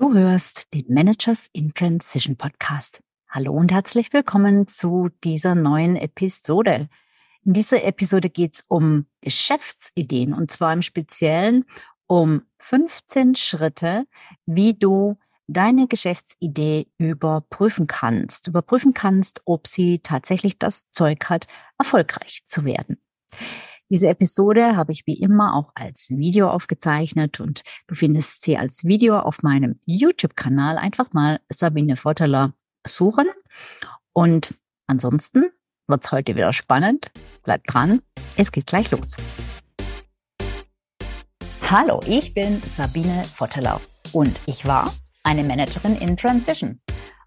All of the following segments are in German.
Du hörst den Managers in Transition Podcast. Hallo und herzlich willkommen zu dieser neuen Episode. In dieser Episode geht es um Geschäftsideen und zwar im Speziellen um 15 Schritte, wie du deine Geschäftsidee überprüfen kannst. Überprüfen kannst, ob sie tatsächlich das Zeug hat, erfolgreich zu werden. Diese Episode habe ich wie immer auch als Video aufgezeichnet und du findest sie als Video auf meinem YouTube-Kanal. Einfach mal Sabine Votteler suchen. Und ansonsten wird es heute wieder spannend. Bleibt dran, es geht gleich los. Hallo, ich bin Sabine Votteler und ich war eine Managerin in Transition.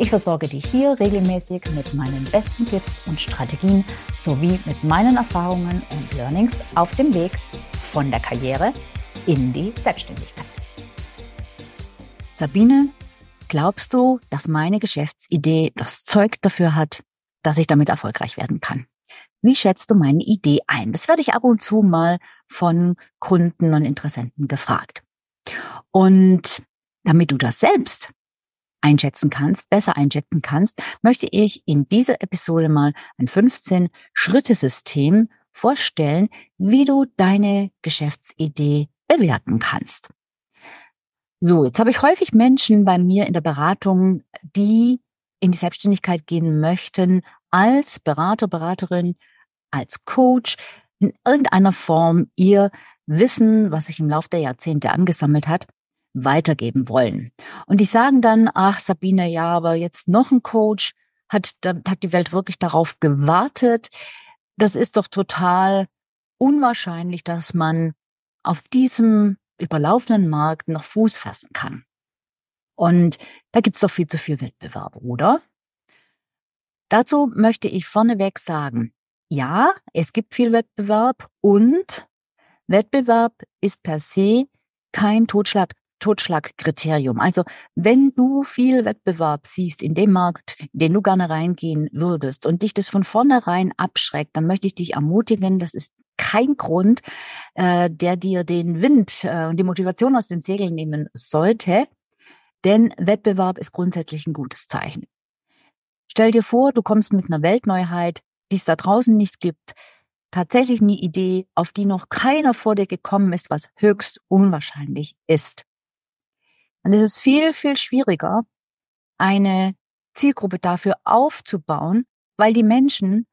Ich versorge dich hier regelmäßig mit meinen besten Tipps und Strategien sowie mit meinen Erfahrungen und Learnings auf dem Weg von der Karriere in die Selbstständigkeit. Sabine, glaubst du, dass meine Geschäftsidee das Zeug dafür hat, dass ich damit erfolgreich werden kann? Wie schätzt du meine Idee ein? Das werde ich ab und zu mal von Kunden und Interessenten gefragt. Und damit du das selbst einschätzen kannst, besser einschätzen kannst, möchte ich in dieser Episode mal ein 15-Schritte-System vorstellen, wie du deine Geschäftsidee bewerten kannst. So, jetzt habe ich häufig Menschen bei mir in der Beratung, die in die Selbstständigkeit gehen möchten, als Berater, Beraterin, als Coach, in irgendeiner Form ihr Wissen, was sich im Laufe der Jahrzehnte angesammelt hat, weitergeben wollen. Und die sagen dann, ach Sabine, ja, aber jetzt noch ein Coach, hat, hat die Welt wirklich darauf gewartet? Das ist doch total unwahrscheinlich, dass man auf diesem überlaufenden Markt noch Fuß fassen kann. Und da gibt's doch viel zu viel Wettbewerb, oder? Dazu möchte ich vorneweg sagen, ja, es gibt viel Wettbewerb und Wettbewerb ist per se kein Totschlag, Totschlagkriterium. Also wenn du viel Wettbewerb siehst in dem Markt, in den du gerne reingehen würdest und dich das von vornherein abschreckt, dann möchte ich dich ermutigen, das ist kein Grund, äh, der dir den Wind äh, und die Motivation aus den Segeln nehmen sollte, denn Wettbewerb ist grundsätzlich ein gutes Zeichen. Stell dir vor, du kommst mit einer Weltneuheit, die es da draußen nicht gibt, tatsächlich eine Idee, auf die noch keiner vor dir gekommen ist, was höchst unwahrscheinlich ist. Und es ist viel, viel schwieriger, eine Zielgruppe dafür aufzubauen, weil die Menschen,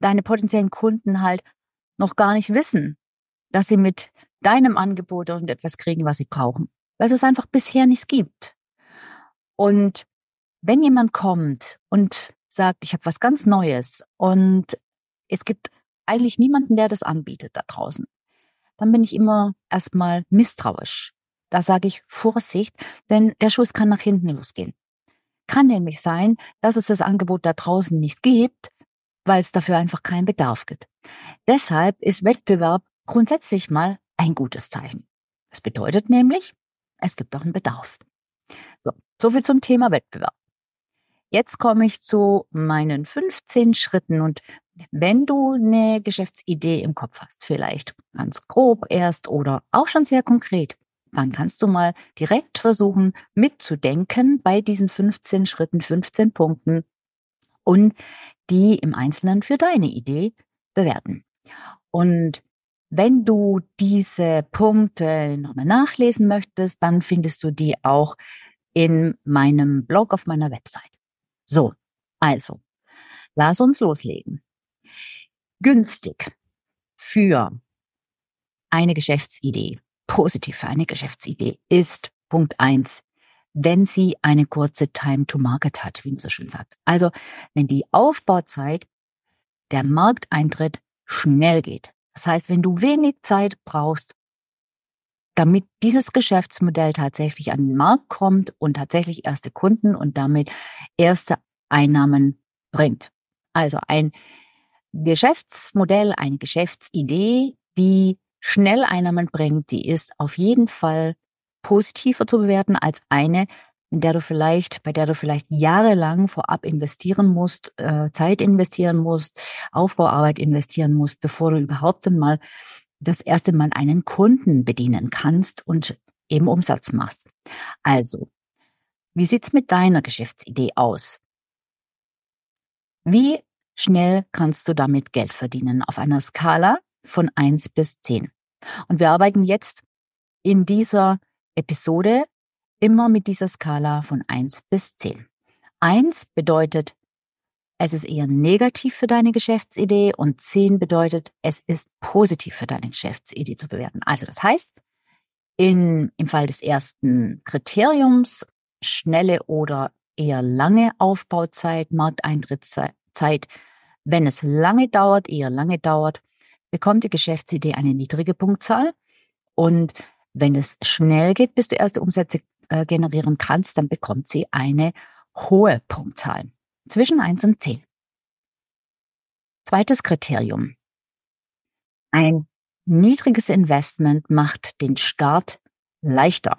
deine potenziellen Kunden halt noch gar nicht wissen, dass sie mit deinem Angebot und etwas kriegen, was sie brauchen, weil es einfach bisher nichts gibt. Und wenn jemand kommt und sagt, ich habe was ganz Neues und es gibt eigentlich niemanden, der das anbietet da draußen, dann bin ich immer erstmal misstrauisch. Da sage ich Vorsicht, denn der Schuss kann nach hinten losgehen. Kann nämlich sein, dass es das Angebot da draußen nicht gibt, weil es dafür einfach keinen Bedarf gibt. Deshalb ist Wettbewerb grundsätzlich mal ein gutes Zeichen. Das bedeutet nämlich, es gibt auch einen Bedarf. So, so viel zum Thema Wettbewerb. Jetzt komme ich zu meinen 15 Schritten und wenn du eine Geschäftsidee im Kopf hast, vielleicht ganz grob erst oder auch schon sehr konkret, dann kannst du mal direkt versuchen mitzudenken bei diesen 15 Schritten, 15 Punkten und die im Einzelnen für deine Idee bewerten. Und wenn du diese Punkte nochmal nachlesen möchtest, dann findest du die auch in meinem Blog auf meiner Website. So, also, lass uns loslegen. Günstig für eine Geschäftsidee positiv für eine Geschäftsidee ist Punkt eins, wenn sie eine kurze Time to Market hat, wie man so schön sagt. Also, wenn die Aufbauzeit, der Markteintritt schnell geht. Das heißt, wenn du wenig Zeit brauchst, damit dieses Geschäftsmodell tatsächlich an den Markt kommt und tatsächlich erste Kunden und damit erste Einnahmen bringt. Also ein Geschäftsmodell, eine Geschäftsidee, die schnell Einnahmen bringt, die ist auf jeden Fall positiver zu bewerten als eine, in der du vielleicht, bei der du vielleicht jahrelang vorab investieren musst, äh, Zeit investieren musst, Aufbauarbeit investieren musst, bevor du überhaupt einmal das erste Mal einen Kunden bedienen kannst und eben Umsatz machst. Also, wie sieht's mit deiner Geschäftsidee aus? Wie schnell kannst du damit Geld verdienen auf einer Skala von eins bis zehn? Und wir arbeiten jetzt in dieser Episode immer mit dieser Skala von eins bis zehn. Eins bedeutet, es ist eher negativ für deine Geschäftsidee und zehn bedeutet, es ist positiv für deine Geschäftsidee zu bewerten. Also das heißt, in, im Fall des ersten Kriteriums, schnelle oder eher lange Aufbauzeit, Markteintrittszeit, wenn es lange dauert, eher lange dauert, bekommt die Geschäftsidee eine niedrige Punktzahl. Und wenn es schnell geht, bis du erste Umsätze äh, generieren kannst, dann bekommt sie eine hohe Punktzahl. Zwischen 1 und 10. Zweites Kriterium. Ein niedriges Investment macht den Start leichter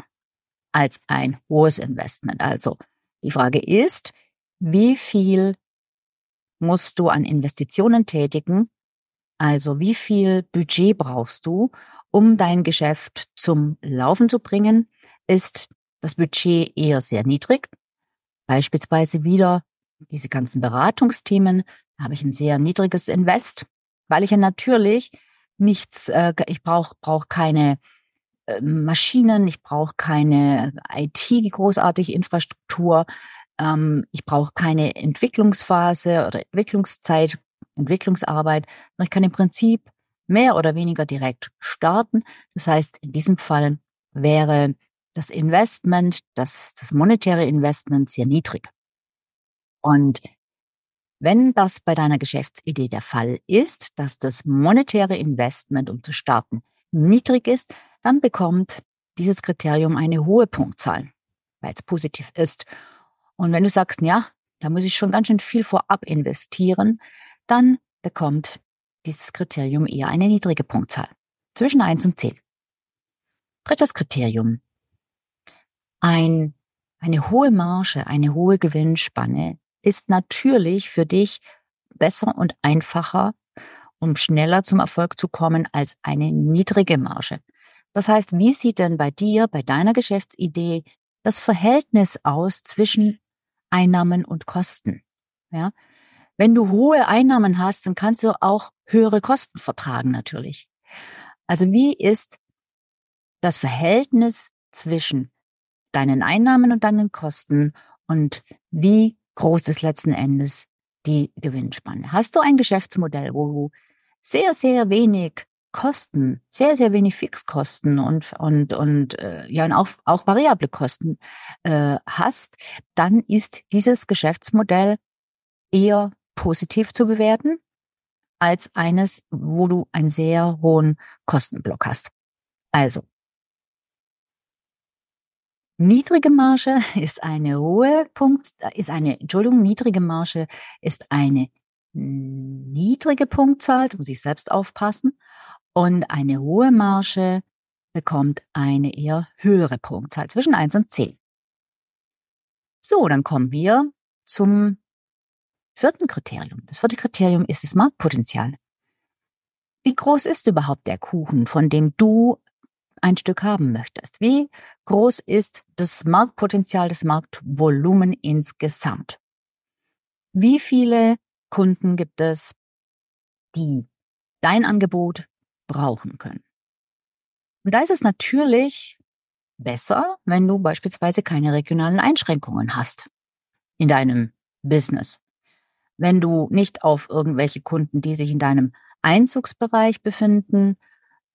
als ein hohes Investment. Also die Frage ist, wie viel musst du an Investitionen tätigen? Also wie viel Budget brauchst du, um dein Geschäft zum Laufen zu bringen? Ist das Budget eher sehr niedrig? Beispielsweise wieder diese ganzen Beratungsthemen, da habe ich ein sehr niedriges Invest, weil ich ja natürlich nichts, äh, ich brauche brauch keine äh, Maschinen, ich brauche keine IT, großartige Infrastruktur, ähm, ich brauche keine Entwicklungsphase oder Entwicklungszeit, Entwicklungsarbeit. Ich kann im Prinzip mehr oder weniger direkt starten. Das heißt, in diesem Fall wäre das Investment, das, das monetäre Investment sehr niedrig. Und wenn das bei deiner Geschäftsidee der Fall ist, dass das monetäre Investment, um zu starten, niedrig ist, dann bekommt dieses Kriterium eine hohe Punktzahl, weil es positiv ist. Und wenn du sagst, ja, da muss ich schon ganz schön viel vorab investieren, dann bekommt dieses Kriterium eher eine niedrige Punktzahl. Zwischen 1 und 10. Drittes Kriterium. Ein, eine hohe Marge, eine hohe Gewinnspanne ist natürlich für dich besser und einfacher, um schneller zum Erfolg zu kommen als eine niedrige Marge. Das heißt, wie sieht denn bei dir, bei deiner Geschäftsidee das Verhältnis aus zwischen Einnahmen und Kosten? Ja? Wenn du hohe Einnahmen hast, dann kannst du auch höhere Kosten vertragen natürlich. Also wie ist das Verhältnis zwischen deinen Einnahmen und deinen Kosten und wie groß ist letzten Endes die Gewinnspanne? Hast du ein Geschäftsmodell, wo du sehr, sehr wenig Kosten, sehr, sehr wenig Fixkosten und, und, und äh, ja, und auch, auch variable Kosten äh, hast, dann ist dieses Geschäftsmodell eher positiv zu bewerten als eines, wo du einen sehr hohen Kostenblock hast. Also, niedrige Marge ist eine hohe Punkt, ist eine, Entschuldigung, niedrige Marge ist eine niedrige Punktzahl, muss ich selbst aufpassen. Und eine hohe Marge bekommt eine eher höhere Punktzahl zwischen 1 und 10. So, dann kommen wir zum vierten Kriterium. Das vierte Kriterium ist das Marktpotenzial. Wie groß ist überhaupt der Kuchen, von dem du ein Stück haben möchtest? Wie groß ist das Marktpotenzial, das Marktvolumen insgesamt? Wie viele Kunden gibt es, die dein Angebot brauchen können. Und da ist es natürlich besser, wenn du beispielsweise keine regionalen Einschränkungen hast in deinem Business. Wenn du nicht auf irgendwelche Kunden, die sich in deinem Einzugsbereich befinden,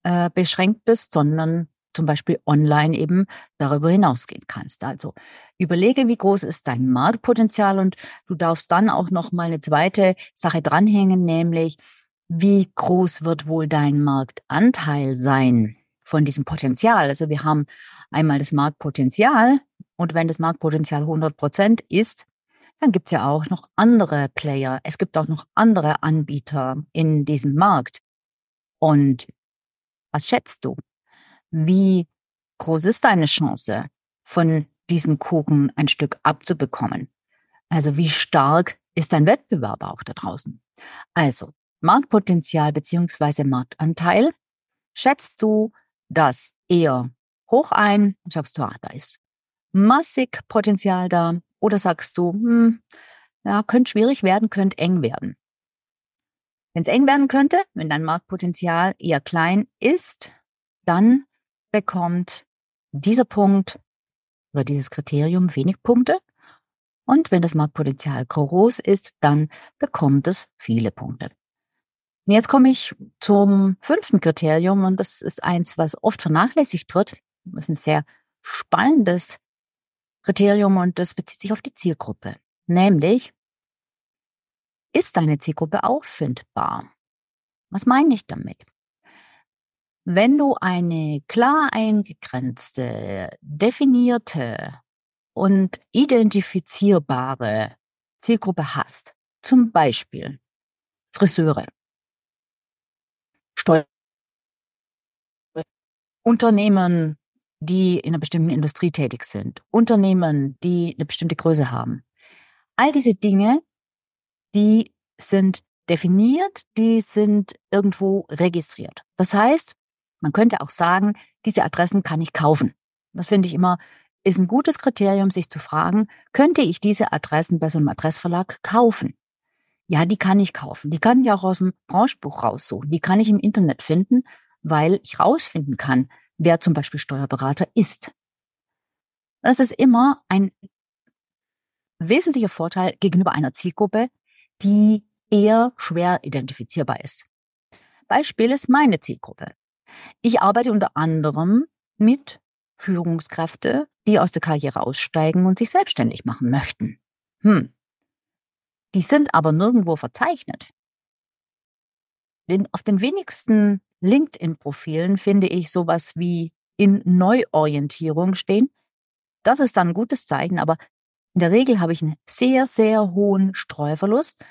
äh, beschränkt bist, sondern zum Beispiel online eben darüber hinausgehen kannst. Also überlege, wie groß ist dein Marktpotenzial und du darfst dann auch noch mal eine zweite Sache dranhängen, nämlich wie groß wird wohl dein Marktanteil sein von diesem Potenzial? Also wir haben einmal das Marktpotenzial und wenn das Marktpotenzial 100 Prozent ist, dann gibt's ja auch noch andere Player. Es gibt auch noch andere Anbieter in diesem Markt. Und was schätzt du? Wie groß ist deine Chance, von diesem Kuchen ein Stück abzubekommen? Also wie stark ist dein Wettbewerb auch da draußen? Also Marktpotenzial beziehungsweise Marktanteil. Schätzt du das eher hoch ein und sagst du, ah, da ist massig Potenzial da? Oder sagst du, hm, ja, könnte schwierig werden, könnte eng werden? Wenn es eng werden könnte, wenn dein Marktpotenzial eher klein ist, dann bekommt dieser Punkt oder dieses Kriterium wenig Punkte. Und wenn das Marktpotenzial groß ist, dann bekommt es viele Punkte. Jetzt komme ich zum fünften Kriterium und das ist eins, was oft vernachlässigt wird. Das ist ein sehr spannendes Kriterium und das bezieht sich auf die Zielgruppe. Nämlich, ist deine Zielgruppe auffindbar? Was meine ich damit? Wenn du eine klar eingegrenzte, definierte und identifizierbare Zielgruppe hast, zum Beispiel Friseure, Steuer, Unternehmen, die in einer bestimmten Industrie tätig sind, Unternehmen, die eine bestimmte Größe haben. All diese Dinge, die sind definiert, die sind irgendwo registriert. Das heißt, man könnte auch sagen, diese Adressen kann ich kaufen. Das finde ich immer, ist ein gutes Kriterium, sich zu fragen, könnte ich diese Adressen bei so einem Adressverlag kaufen? Ja, die kann ich kaufen. Die kann ich auch aus dem Branchbuch raussuchen. Die kann ich im Internet finden, weil ich rausfinden kann, wer zum Beispiel Steuerberater ist. Das ist immer ein wesentlicher Vorteil gegenüber einer Zielgruppe, die eher schwer identifizierbar ist. Beispiel ist meine Zielgruppe. Ich arbeite unter anderem mit Führungskräfte, die aus der Karriere aussteigen und sich selbstständig machen möchten. Hm. Die sind aber nirgendwo verzeichnet. Auf den wenigsten LinkedIn-Profilen finde ich sowas wie in Neuorientierung stehen. Das ist dann ein gutes Zeichen, aber in der Regel habe ich einen sehr, sehr hohen Streuverlust,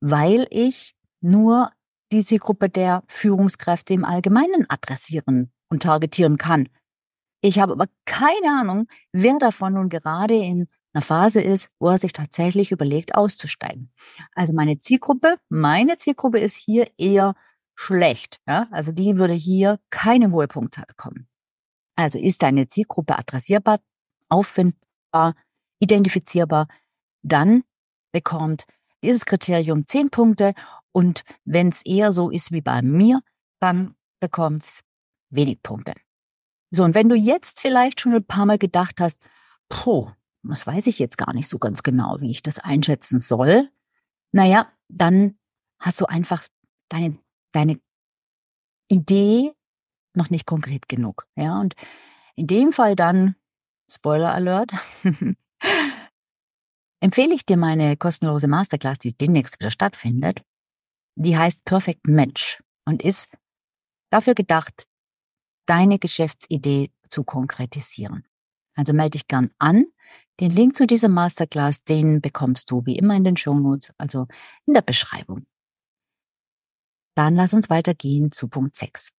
weil ich nur die Zielgruppe der Führungskräfte im Allgemeinen adressieren und targetieren kann. Ich habe aber keine Ahnung, wer davon nun gerade in einer Phase ist, wo er sich tatsächlich überlegt, auszusteigen. Also meine Zielgruppe, meine Zielgruppe ist hier eher schlecht. Ja? Also die würde hier keine hohe Punktzahl bekommen. Also ist deine Zielgruppe adressierbar, auffindbar, identifizierbar, dann bekommt dieses Kriterium zehn Punkte und wenn es eher so ist wie bei mir, dann bekommt es wenig Punkte. So, und wenn du jetzt vielleicht schon ein paar Mal gedacht hast, puh, das weiß ich jetzt gar nicht so ganz genau, wie ich das einschätzen soll, naja, dann hast du einfach deine deine Idee noch nicht konkret genug. Ja, und in dem Fall dann, Spoiler Alert, empfehle ich dir meine kostenlose Masterclass, die demnächst wieder stattfindet. Die heißt Perfect Match und ist dafür gedacht, deine Geschäftsidee zu konkretisieren. Also melde dich gern an. Den Link zu dieser Masterclass, den bekommst du wie immer in den Show Notes, also in der Beschreibung. Dann lass uns weitergehen zu Punkt 6.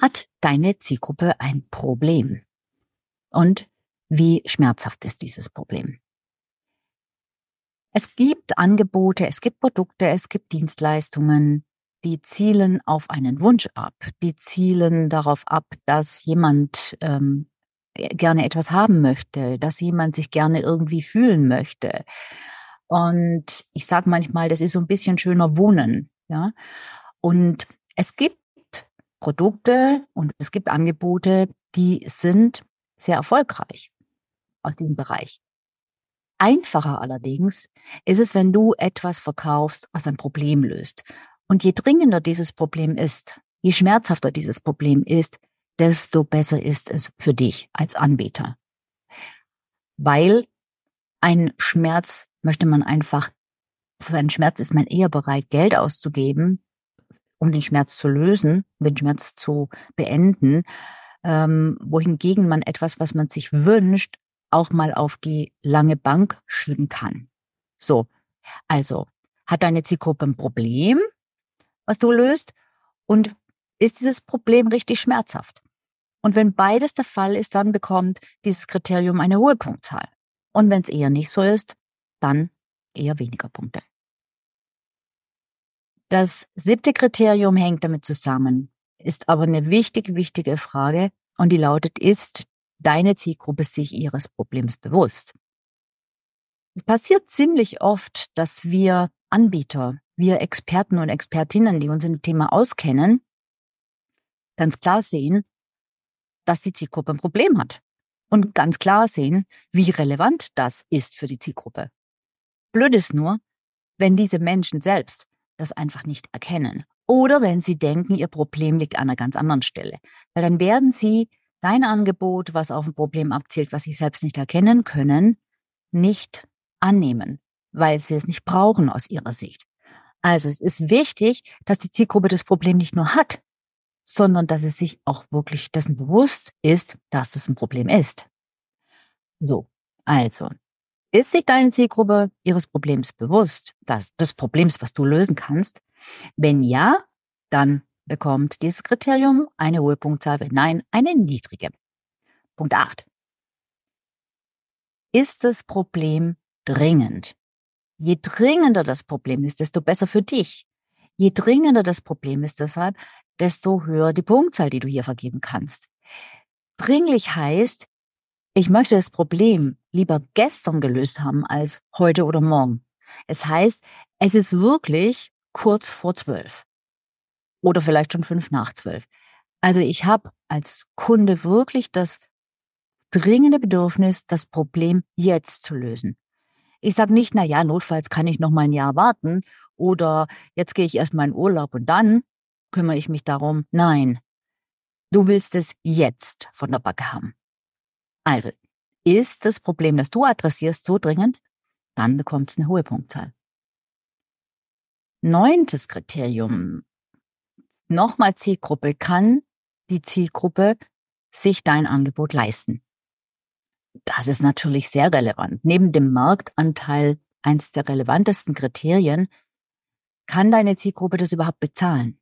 Hat deine Zielgruppe ein Problem? Und wie schmerzhaft ist dieses Problem? Es gibt Angebote, es gibt Produkte, es gibt Dienstleistungen, die zielen auf einen Wunsch ab, die zielen darauf ab, dass jemand ähm, gerne etwas haben möchte, dass jemand sich gerne irgendwie fühlen möchte, und ich sage manchmal, das ist so ein bisschen schöner Wohnen. Ja? Und es gibt Produkte und es gibt Angebote, die sind sehr erfolgreich aus diesem Bereich. Einfacher allerdings ist es, wenn du etwas verkaufst, was ein Problem löst. Und je dringender dieses Problem ist, je schmerzhafter dieses Problem ist, desto besser ist es für dich als Anbieter. Weil ein Schmerz möchte man einfach, für einen Schmerz ist man eher bereit, Geld auszugeben, um den Schmerz zu lösen, um den Schmerz zu beenden, ähm, wohingegen man etwas, was man sich wünscht, auch mal auf die lange Bank schieben kann. So, also hat deine Zielgruppe ein Problem, was du löst, und ist dieses Problem richtig schmerzhaft? Und wenn beides der Fall ist, dann bekommt dieses Kriterium eine hohe Punktzahl. Und wenn es eher nicht so ist, dann eher weniger Punkte. Das siebte Kriterium hängt damit zusammen, ist aber eine wichtige, wichtige Frage und die lautet, ist deine Zielgruppe sich ihres Problems bewusst? Es passiert ziemlich oft, dass wir Anbieter, wir Experten und Expertinnen, die uns dem Thema auskennen, ganz klar sehen, dass die Zielgruppe ein Problem hat. Und ganz klar sehen, wie relevant das ist für die Zielgruppe. Blöd ist nur, wenn diese Menschen selbst das einfach nicht erkennen. Oder wenn sie denken, ihr Problem liegt an einer ganz anderen Stelle. Weil dann werden sie dein Angebot, was auf ein Problem abzielt, was sie selbst nicht erkennen können, nicht annehmen, weil sie es nicht brauchen aus ihrer Sicht. Also es ist wichtig, dass die Zielgruppe das Problem nicht nur hat, sondern dass es sich auch wirklich dessen bewusst ist, dass es ein Problem ist. So, also, ist sich deine Zielgruppe ihres Problems bewusst, dass des Problems, was du lösen kannst? Wenn ja, dann bekommt dieses Kriterium eine hohe Punktzahl, wenn nein, eine niedrige. Punkt 8. Ist das Problem dringend? Je dringender das Problem ist, desto besser für dich. Je dringender das Problem ist deshalb, desto höher die Punktzahl, die du hier vergeben kannst. Dringlich heißt, ich möchte das Problem lieber gestern gelöst haben als heute oder morgen. Es heißt, es ist wirklich kurz vor zwölf oder vielleicht schon fünf nach zwölf. Also ich habe als Kunde wirklich das dringende Bedürfnis, das Problem jetzt zu lösen. Ich sage nicht, na ja, notfalls kann ich noch mal ein Jahr warten oder jetzt gehe ich erst mal in Urlaub und dann kümmere ich mich darum. Nein, du willst es jetzt von der Backe haben. Also, ist das Problem, das du adressierst, so dringend, dann bekommt es eine hohe Punktzahl. Neuntes Kriterium. Nochmal Zielgruppe. Kann die Zielgruppe sich dein Angebot leisten? Das ist natürlich sehr relevant. Neben dem Marktanteil eins der relevantesten Kriterien, kann deine Zielgruppe das überhaupt bezahlen?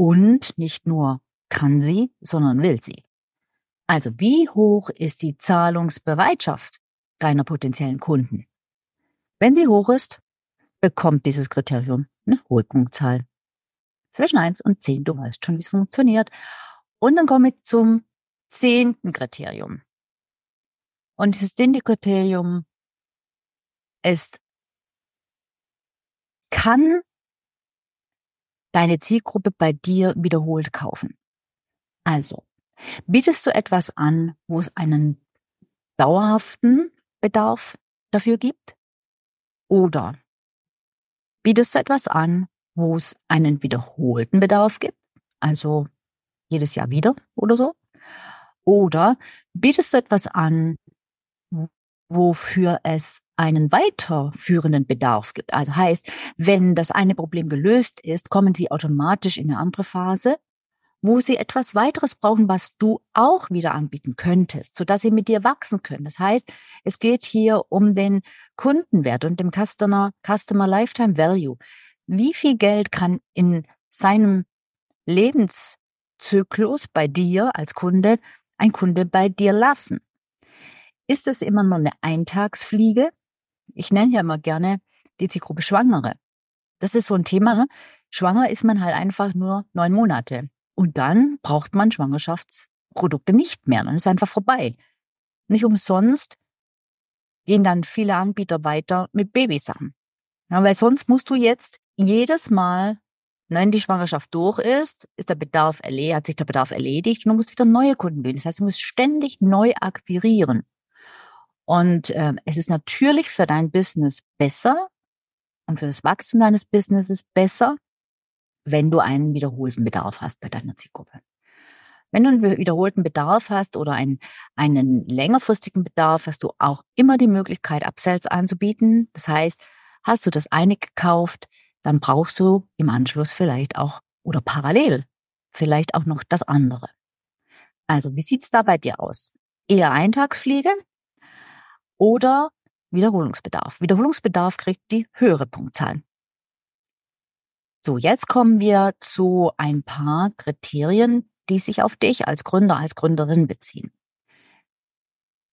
Und nicht nur kann sie, sondern will sie. Also wie hoch ist die Zahlungsbereitschaft deiner potenziellen Kunden? Wenn sie hoch ist, bekommt dieses Kriterium eine hohe Punktzahl. Zwischen eins und zehn, du weißt schon, wie es funktioniert. Und dann komme ich zum zehnten Kriterium. Und dieses zehnte Kriterium ist, kann deine Zielgruppe bei dir wiederholt kaufen. Also, bietest du etwas an, wo es einen dauerhaften Bedarf dafür gibt? Oder bietest du etwas an, wo es einen wiederholten Bedarf gibt? Also jedes Jahr wieder oder so? Oder bietest du etwas an, wofür es einen weiterführenden Bedarf gibt. Also heißt, wenn das eine Problem gelöst ist, kommen Sie automatisch in eine andere Phase, wo Sie etwas weiteres brauchen, was du auch wieder anbieten könntest, sodass Sie mit dir wachsen können. Das heißt, es geht hier um den Kundenwert und dem Customer, Customer Lifetime Value. Wie viel Geld kann in seinem Lebenszyklus bei dir als Kunde ein Kunde bei dir lassen? Ist es immer nur eine Eintagsfliege? Ich nenne ja immer gerne die Zielgruppe Schwangere. Das ist so ein Thema. Ne? Schwanger ist man halt einfach nur neun Monate. Und dann braucht man Schwangerschaftsprodukte nicht mehr. Dann ist einfach vorbei. Nicht umsonst gehen dann viele Anbieter weiter mit Babysachen. Ja, weil sonst musst du jetzt jedes Mal, wenn die Schwangerschaft durch ist, ist der Bedarf erledigt, hat sich der Bedarf erledigt und du musst wieder neue Kunden gewinnen. Das heißt, du musst ständig neu akquirieren. Und äh, es ist natürlich für dein Business besser und für das Wachstum deines Businesses besser, wenn du einen wiederholten Bedarf hast bei deiner Zielgruppe. Wenn du einen wiederholten Bedarf hast oder einen, einen längerfristigen Bedarf, hast du auch immer die Möglichkeit, Upsells anzubieten. Das heißt, hast du das eine gekauft, dann brauchst du im Anschluss vielleicht auch oder parallel vielleicht auch noch das andere. Also, wie sieht's da bei dir aus? Eher Eintagsfliege oder Wiederholungsbedarf. Wiederholungsbedarf kriegt die höhere Punktzahl. So, jetzt kommen wir zu ein paar Kriterien, die sich auf dich als Gründer, als Gründerin beziehen.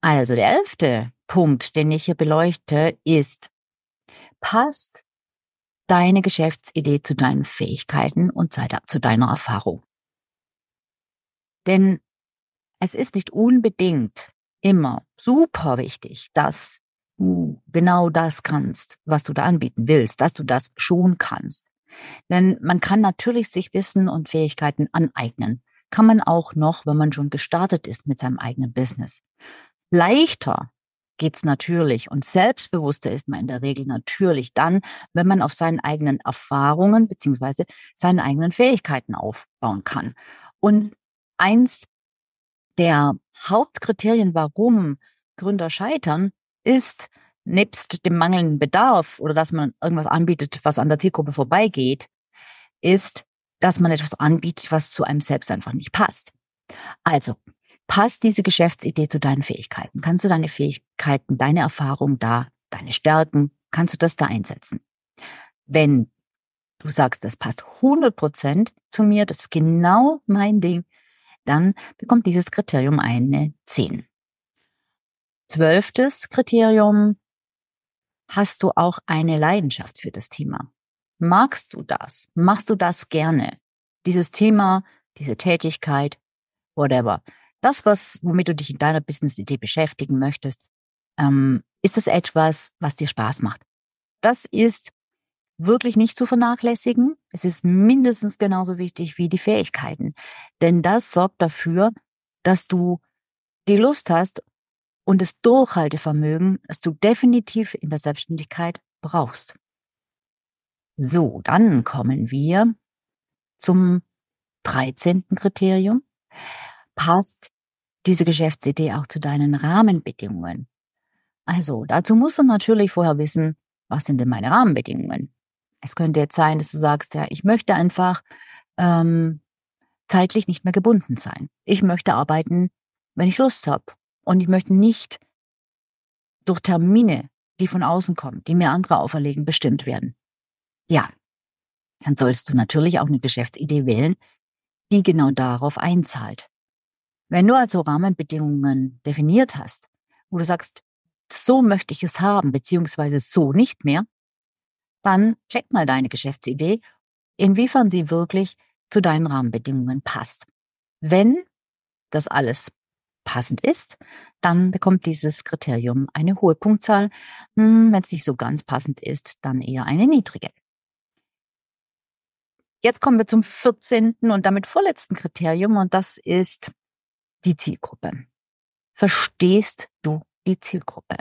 Also der elfte Punkt, den ich hier beleuchte, ist, passt deine Geschäftsidee zu deinen Fähigkeiten und zu deiner Erfahrung. Denn es ist nicht unbedingt immer super wichtig, dass du genau das kannst, was du da anbieten willst, dass du das schon kannst. Denn man kann natürlich sich Wissen und Fähigkeiten aneignen. Kann man auch noch, wenn man schon gestartet ist mit seinem eigenen Business. Leichter geht's natürlich und selbstbewusster ist man in der Regel natürlich dann, wenn man auf seinen eigenen Erfahrungen beziehungsweise seinen eigenen Fähigkeiten aufbauen kann. Und eins der Hauptkriterien, warum Gründer scheitern, ist nebst dem mangelnden Bedarf oder dass man irgendwas anbietet, was an der Zielgruppe vorbeigeht, ist, dass man etwas anbietet, was zu einem selbst einfach nicht passt. Also, passt diese Geschäftsidee zu deinen Fähigkeiten? Kannst du deine Fähigkeiten, deine Erfahrung da, deine Stärken, kannst du das da einsetzen? Wenn du sagst, das passt 100 Prozent zu mir, das ist genau mein Ding, dann bekommt dieses Kriterium eine 10. Zwölftes Kriterium, hast du auch eine Leidenschaft für das Thema? Magst du das? Machst du das gerne? Dieses Thema, diese Tätigkeit, whatever. Das, was, womit du dich in deiner Business-Idee beschäftigen möchtest, ähm, ist es etwas, was dir Spaß macht. Das ist wirklich nicht zu vernachlässigen. Es ist mindestens genauso wichtig wie die Fähigkeiten. Denn das sorgt dafür, dass du die Lust hast und das Durchhaltevermögen, das du definitiv in der Selbstständigkeit brauchst. So, dann kommen wir zum 13. Kriterium. Passt diese Geschäftsidee auch zu deinen Rahmenbedingungen? Also, dazu musst du natürlich vorher wissen, was sind denn meine Rahmenbedingungen? Es könnte jetzt sein, dass du sagst, ja, ich möchte einfach ähm, zeitlich nicht mehr gebunden sein. Ich möchte arbeiten, wenn ich Lust habe. Und ich möchte nicht durch Termine, die von außen kommen, die mir andere auferlegen, bestimmt werden. Ja, dann sollst du natürlich auch eine Geschäftsidee wählen, die genau darauf einzahlt. Wenn du also Rahmenbedingungen definiert hast, wo du sagst, so möchte ich es haben, beziehungsweise so nicht mehr, dann check mal deine Geschäftsidee, inwiefern sie wirklich zu deinen Rahmenbedingungen passt. Wenn das alles passend ist, dann bekommt dieses Kriterium eine hohe Punktzahl. Hm, Wenn es nicht so ganz passend ist, dann eher eine niedrige. Jetzt kommen wir zum 14. und damit vorletzten Kriterium und das ist die Zielgruppe. Verstehst du die Zielgruppe?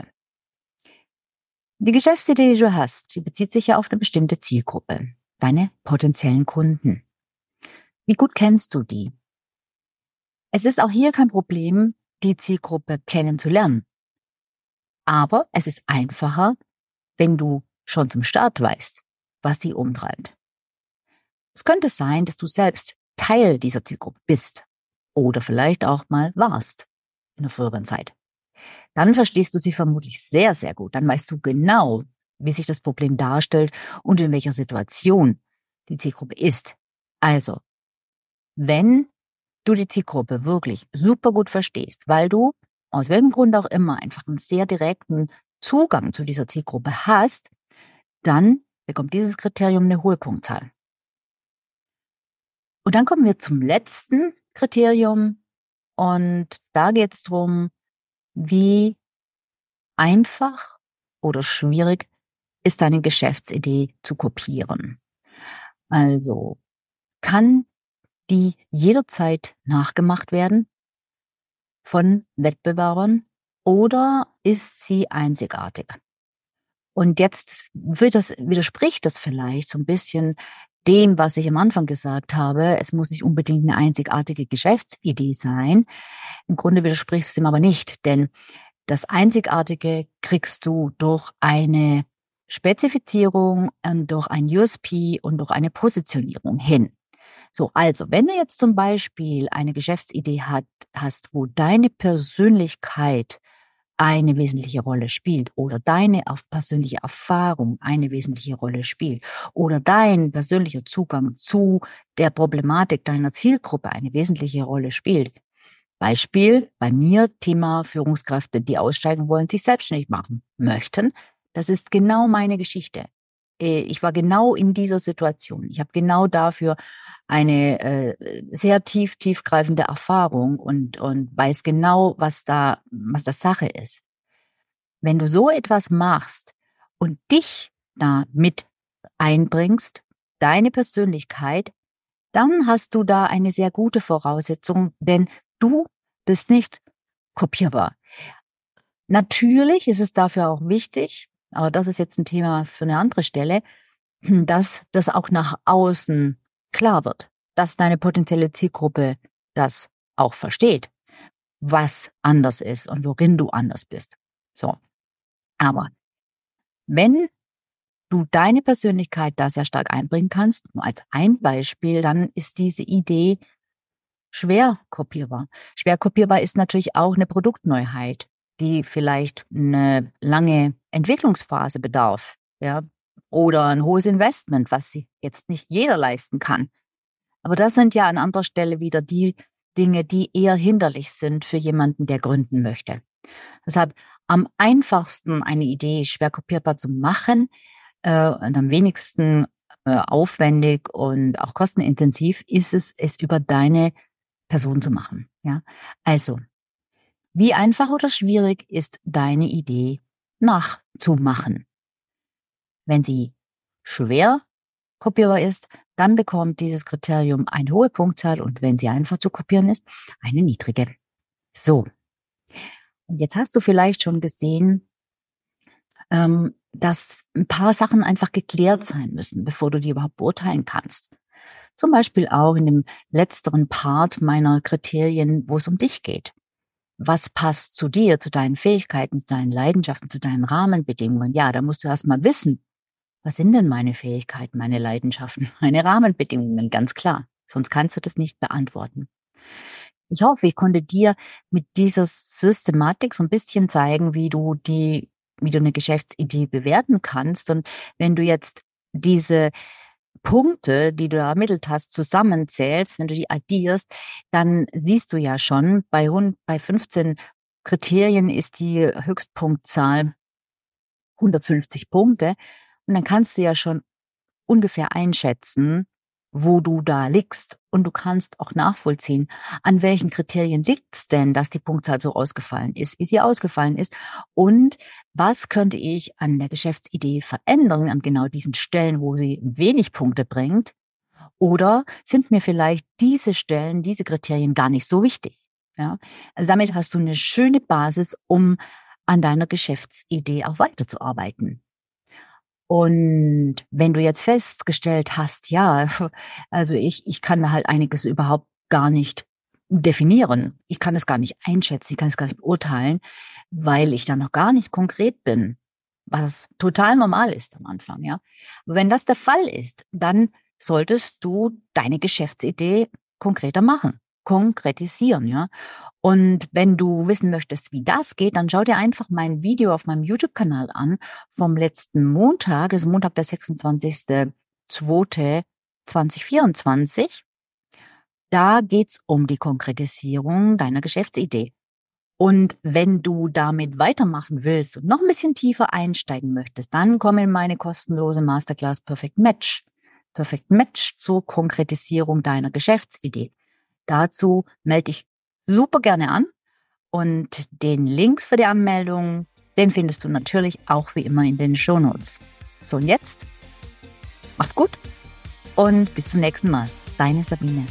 Die Geschäftsidee, die du hast, die bezieht sich ja auf eine bestimmte Zielgruppe, deine potenziellen Kunden. Wie gut kennst du die? Es ist auch hier kein Problem, die Zielgruppe kennenzulernen. Aber es ist einfacher, wenn du schon zum Start weißt, was sie umtreibt. Es könnte sein, dass du selbst Teil dieser Zielgruppe bist oder vielleicht auch mal warst in der früheren Zeit. Dann verstehst du sie vermutlich sehr, sehr gut. Dann weißt du genau, wie sich das Problem darstellt und in welcher Situation die Zielgruppe ist. Also, wenn du die Zielgruppe wirklich super gut verstehst, weil du aus welchem Grund auch immer einfach einen sehr direkten Zugang zu dieser Zielgruppe hast, dann bekommt dieses Kriterium eine hohe Punktzahl. Und dann kommen wir zum letzten Kriterium und da geht es darum, wie einfach oder schwierig ist deine Geschäftsidee zu kopieren. Also kann die jederzeit nachgemacht werden von Wettbewerbern oder ist sie einzigartig? Und jetzt wird das, widerspricht das vielleicht so ein bisschen dem, was ich am Anfang gesagt habe. Es muss nicht unbedingt eine einzigartige Geschäftsidee sein. Im Grunde widerspricht es dem aber nicht, denn das Einzigartige kriegst du durch eine Spezifizierung, ähm, durch ein USP und durch eine Positionierung hin. So, also, wenn du jetzt zum Beispiel eine Geschäftsidee hat, hast, wo deine Persönlichkeit eine wesentliche Rolle spielt oder deine persönliche Erfahrung eine wesentliche Rolle spielt oder dein persönlicher Zugang zu der Problematik deiner Zielgruppe eine wesentliche Rolle spielt. Beispiel bei mir Thema Führungskräfte, die aussteigen wollen, sich selbstständig machen möchten. Das ist genau meine Geschichte. Äh, ich war genau in dieser Situation. Ich habe genau dafür eine äh, sehr tief, tiefgreifende Erfahrung und, und weiß genau, was da, was das Sache ist. Wenn du so etwas machst und dich da mit einbringst, deine Persönlichkeit, dann hast du da eine sehr gute Voraussetzung, denn du bist nicht kopierbar. Natürlich ist es dafür auch wichtig, aber das ist jetzt ein Thema für eine andere Stelle, dass das auch nach außen klar wird, dass deine potenzielle Zielgruppe das auch versteht, was anders ist und worin du anders bist. So. Aber wenn du deine Persönlichkeit da sehr stark einbringen kannst, nur als ein Beispiel, dann ist diese Idee schwer kopierbar. Schwer kopierbar ist natürlich auch eine Produktneuheit, die vielleicht eine lange Entwicklungsphase bedarf, ja, oder ein hohes Investment, was sich jetzt nicht jeder leisten kann. Aber das sind ja an anderer Stelle wieder die Dinge, die eher hinderlich sind für jemanden, der gründen möchte. Deshalb am einfachsten eine Idee schwer kopierbar zu machen äh, und am wenigsten äh, aufwendig und auch kostenintensiv ist es, es über deine Person zu machen. Ja, also wie einfach oder schwierig ist deine Idee nachzumachen? Wenn sie schwer kopierbar ist, dann bekommt dieses Kriterium eine hohe Punktzahl und wenn sie einfach zu kopieren ist, eine niedrige. So. Und jetzt hast du vielleicht schon gesehen, ähm, dass ein paar Sachen einfach geklärt sein müssen, bevor du die überhaupt beurteilen kannst. Zum Beispiel auch in dem letzteren Part meiner Kriterien, wo es um dich geht. Was passt zu dir, zu deinen Fähigkeiten, zu deinen Leidenschaften, zu deinen Rahmenbedingungen? Ja, da musst du erst mal wissen, was sind denn meine Fähigkeiten, meine Leidenschaften, meine Rahmenbedingungen, ganz klar. Sonst kannst du das nicht beantworten. Ich hoffe, ich konnte dir mit dieser Systematik so ein bisschen zeigen, wie du die, wie du eine Geschäftsidee bewerten kannst. Und wenn du jetzt diese Punkte, die du ermittelt hast, zusammenzählst, wenn du die addierst, dann siehst du ja schon, bei, bei 15 Kriterien ist die Höchstpunktzahl 150 Punkte. Und dann kannst du ja schon ungefähr einschätzen, wo du da liegst. Und du kannst auch nachvollziehen, an welchen Kriterien liegt es denn, dass die Punktzahl so ausgefallen ist, wie sie ausgefallen ist. Und was könnte ich an der Geschäftsidee verändern, an genau diesen Stellen, wo sie wenig Punkte bringt? Oder sind mir vielleicht diese Stellen, diese Kriterien gar nicht so wichtig? Ja, also damit hast du eine schöne Basis, um an deiner Geschäftsidee auch weiterzuarbeiten. Und wenn du jetzt festgestellt hast, ja, also ich, ich kann halt einiges überhaupt gar nicht definieren. Ich kann es gar nicht einschätzen, ich kann es gar nicht beurteilen, weil ich da noch gar nicht konkret bin, was total normal ist am Anfang, ja. wenn das der Fall ist, dann solltest du deine Geschäftsidee konkreter machen konkretisieren, ja. Und wenn du wissen möchtest, wie das geht, dann schau dir einfach mein Video auf meinem YouTube-Kanal an vom letzten Montag, das ist Montag, der 26.02.2024. Da geht's um die Konkretisierung deiner Geschäftsidee. Und wenn du damit weitermachen willst und noch ein bisschen tiefer einsteigen möchtest, dann komm in meine kostenlose Masterclass Perfect Match. Perfect Match zur Konkretisierung deiner Geschäftsidee. Dazu melde dich super gerne an und den Link für die Anmeldung, den findest du natürlich auch wie immer in den Show Notes. So und jetzt, mach's gut und bis zum nächsten Mal. Deine Sabine.